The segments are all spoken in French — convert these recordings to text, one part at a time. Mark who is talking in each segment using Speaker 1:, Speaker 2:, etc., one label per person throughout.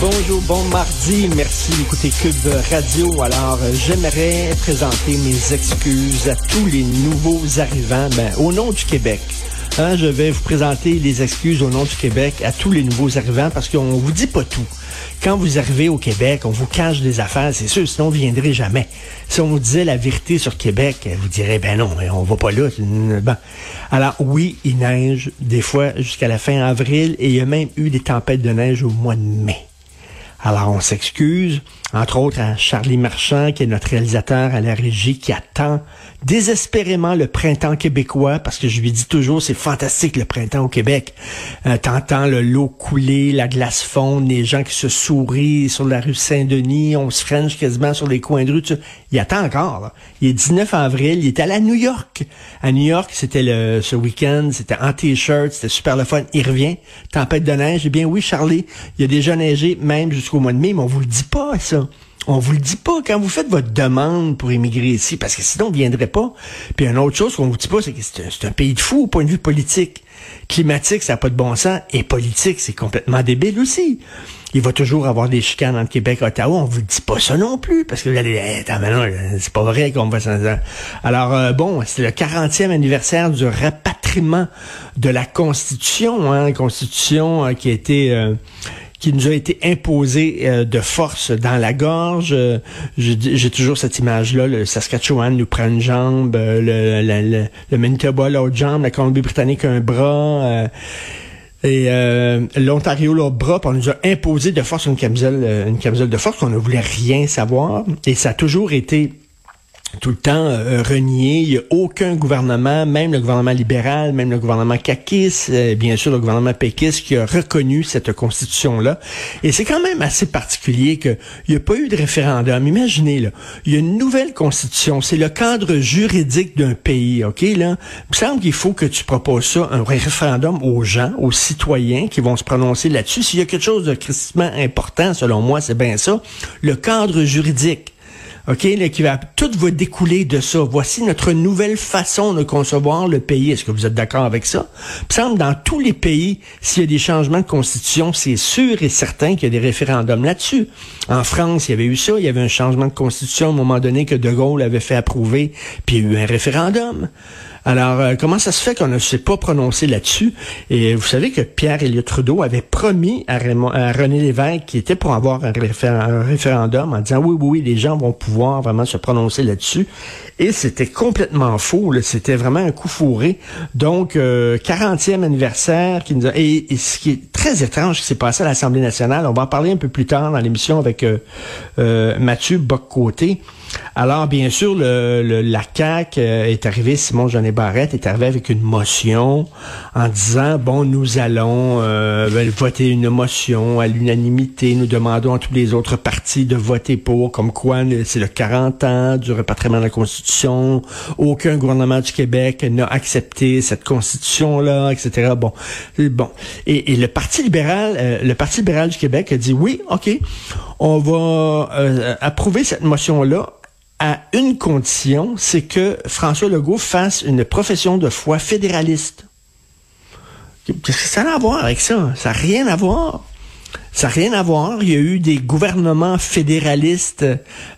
Speaker 1: Bonjour, bon mardi. Merci d'écouter Cube Radio. Alors, euh, j'aimerais présenter mes excuses à tous les nouveaux arrivants, ben, au nom du Québec. Hein, je vais vous présenter les excuses au nom du Québec à tous les nouveaux arrivants parce qu'on vous dit pas tout. Quand vous arrivez au Québec, on vous cache des affaires, c'est sûr, sinon vous viendrez jamais. Si on vous disait la vérité sur Québec, vous direz, ben non, on va pas là. Bon. Alors oui, il neige des fois jusqu'à la fin avril et il y a même eu des tempêtes de neige au mois de mai. Alors, on s'excuse, entre autres à Charlie Marchand, qui est notre réalisateur à la régie, qui attend désespérément le printemps québécois, parce que je lui dis toujours, c'est fantastique le printemps au Québec. Euh, T'entends le l'eau couler, la glace fondre, les gens qui se sourient sur la rue Saint-Denis, on se french quasiment sur les coins de rue. Tu... Il attend encore. Là. Il est 19 avril, il est allé à New York. À New York, c'était le ce week-end, c'était en t-shirt, c'était super le fun. Il revient, tempête de neige. Eh bien oui, Charlie, il a déjà neigé même jusqu'au mois de mai, mais on vous le dit pas ça. On vous le dit pas quand vous faites votre demande pour émigrer ici, parce que sinon, on ne viendrait pas. Puis une autre chose qu'on vous dit pas, c'est que c'est un, pays de fou au point de vue politique. Climatique, ça n'a pas de bon sens. Et politique, c'est complètement débile aussi. Il va toujours avoir des chicanes entre Québec et Ottawa. On vous dit pas ça non plus, parce que vous allez dire, c'est pas vrai qu'on va s'en Alors, euh, bon, c'est le 40e anniversaire du rapatriement de la Constitution, hein, Constitution euh, qui a été... Euh, qui nous a été imposé euh, de force dans la gorge. Euh, J'ai toujours cette image-là. Le Saskatchewan nous prend une jambe, euh, le, le, le, le Manitoba l'autre jambe, la Colombie-Britannique un bras. Euh, et l'Ontario l'autre bras, on nous a imposé de force une camisole, une camisole de force qu'on ne voulait rien savoir. Et ça a toujours été tout le temps euh, renié. Il n'y a aucun gouvernement, même le gouvernement libéral, même le gouvernement caquiste, euh, bien sûr le gouvernement péquiste, qui a reconnu cette constitution-là. Et c'est quand même assez particulier qu'il n'y a pas eu de référendum. Imaginez, là, il y a une nouvelle constitution. C'est le cadre juridique d'un pays, OK? Là? Il me semble qu'il faut que tu proposes ça, un référendum aux gens, aux citoyens qui vont se prononcer là-dessus. S'il y a quelque chose de critiquement important, selon moi, c'est bien ça, le cadre juridique. OK, là, qui va, tout va découler de ça. Voici notre nouvelle façon de concevoir le pays. Est-ce que vous êtes d'accord avec ça? Il me semble dans tous les pays, s'il y a des changements de constitution, c'est sûr et certain qu'il y a des référendums là-dessus. En France, il y avait eu ça. Il y avait un changement de constitution à un moment donné que De Gaulle avait fait approuver, puis il y a eu un référendum. Alors, euh, comment ça se fait qu'on ne s'est pas prononcé là-dessus? Et vous savez que Pierre Elliott Trudeau avait promis à, René Lévesque, qui était pour avoir un, un, référendum, en disant oui, oui, oui, les gens vont pouvoir vraiment se prononcer là-dessus. Et c'était complètement faux. C'était vraiment un coup fourré. Donc, euh, 40e anniversaire qui nous a... et, et, ce qui est très étrange qui s'est passé à l'Assemblée nationale, on va en parler un peu plus tard dans l'émission avec euh, euh, Mathieu Boccoté. Alors, bien sûr, le, le, la CAQ euh, est arrivé, Simon Jeannet Barrette est arrivé avec une motion en disant, bon, nous allons euh, voter une motion à l'unanimité, nous demandons à tous les autres partis de voter pour, comme quoi c'est le 40 ans du repatriement de la Constitution, aucun gouvernement du Québec n'a accepté cette Constitution-là, etc. Bon, bon. Et, le Parti libéral, euh, le Parti libéral du Québec a dit, oui, OK, on va approuver cette motion-là à une condition, c'est que François Legault fasse une profession de foi fédéraliste. Qu'est-ce que ça a à voir avec ça? Ça n'a rien à voir. Ça n'a rien à voir. Il y a eu des gouvernements fédéralistes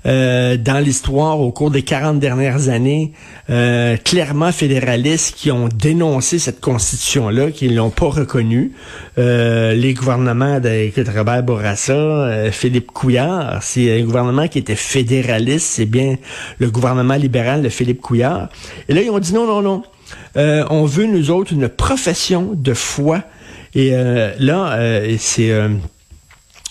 Speaker 1: euh, dans l'histoire au cours des 40 dernières années, euh, clairement fédéralistes, qui ont dénoncé cette constitution-là, qui ne l'ont pas reconnue. Euh, les gouvernements de Robert Bourassa, euh, Philippe Couillard, c'est un gouvernement qui était fédéraliste, c'est bien le gouvernement libéral de Philippe Couillard. Et là, ils ont dit non, non, non. Euh, on veut, nous autres, une profession de foi. Et euh, là, c'est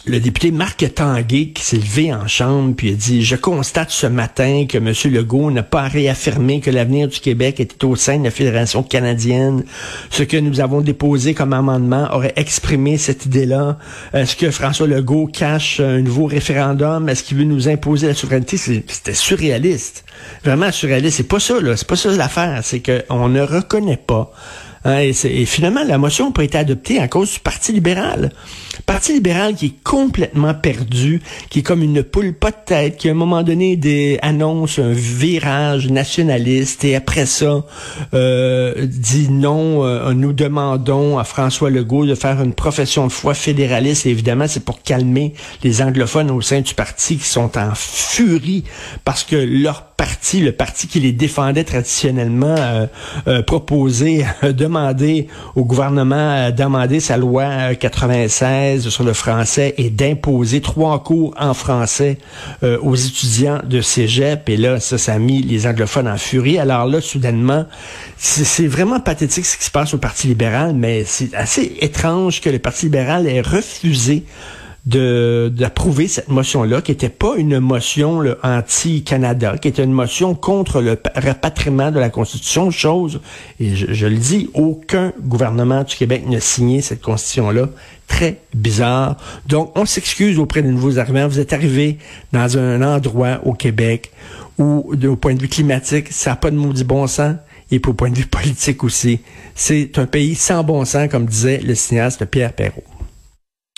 Speaker 1: le député Marc Tanguay qui s'est levé en chambre puis a dit Je constate ce matin que M. Legault n'a pas réaffirmé que l'avenir du Québec était au sein de la Fédération canadienne. Ce que nous avons déposé comme amendement aurait exprimé cette idée-là. Est-ce que François Legault cache un nouveau référendum? Est-ce qu'il veut nous imposer la souveraineté? C'était surréaliste. Vraiment surréaliste. C'est pas ça, là. C'est pas ça l'affaire. C'est qu'on ne reconnaît pas Hein, et, finalement, la motion n'a pas été adoptée à cause du Parti libéral. Parti libéral qui est complètement perdu, qui est comme une poule pas de tête, qui à un moment donné annonce un virage nationaliste et après ça euh, dit non, euh, nous demandons à François Legault de faire une profession de foi fédéraliste. Et évidemment, c'est pour calmer les anglophones au sein du parti qui sont en furie parce que leur le parti qui les défendait traditionnellement, euh, euh proposé, demander au gouvernement d'amender sa loi 96 sur le français et d'imposer trois cours en français euh, aux étudiants de cégep. Et là, ça, ça a mis les anglophones en furie. Alors là, soudainement, c'est vraiment pathétique ce qui se passe au Parti libéral, mais c'est assez étrange que le Parti libéral ait refusé d'approuver cette motion-là, qui n'était pas une motion anti-Canada, qui était une motion contre le rapatriement de la Constitution, chose, et je, le dis, aucun gouvernement du Québec n'a signé cette Constitution-là. Très bizarre. Donc, on s'excuse auprès des nouveaux arrivants. Vous êtes arrivés dans un endroit au Québec où, au point de vue climatique, ça n'a pas de maudit bon sens et pour point de vue politique aussi. C'est un pays sans bon sens, comme disait le cinéaste Pierre Perrault.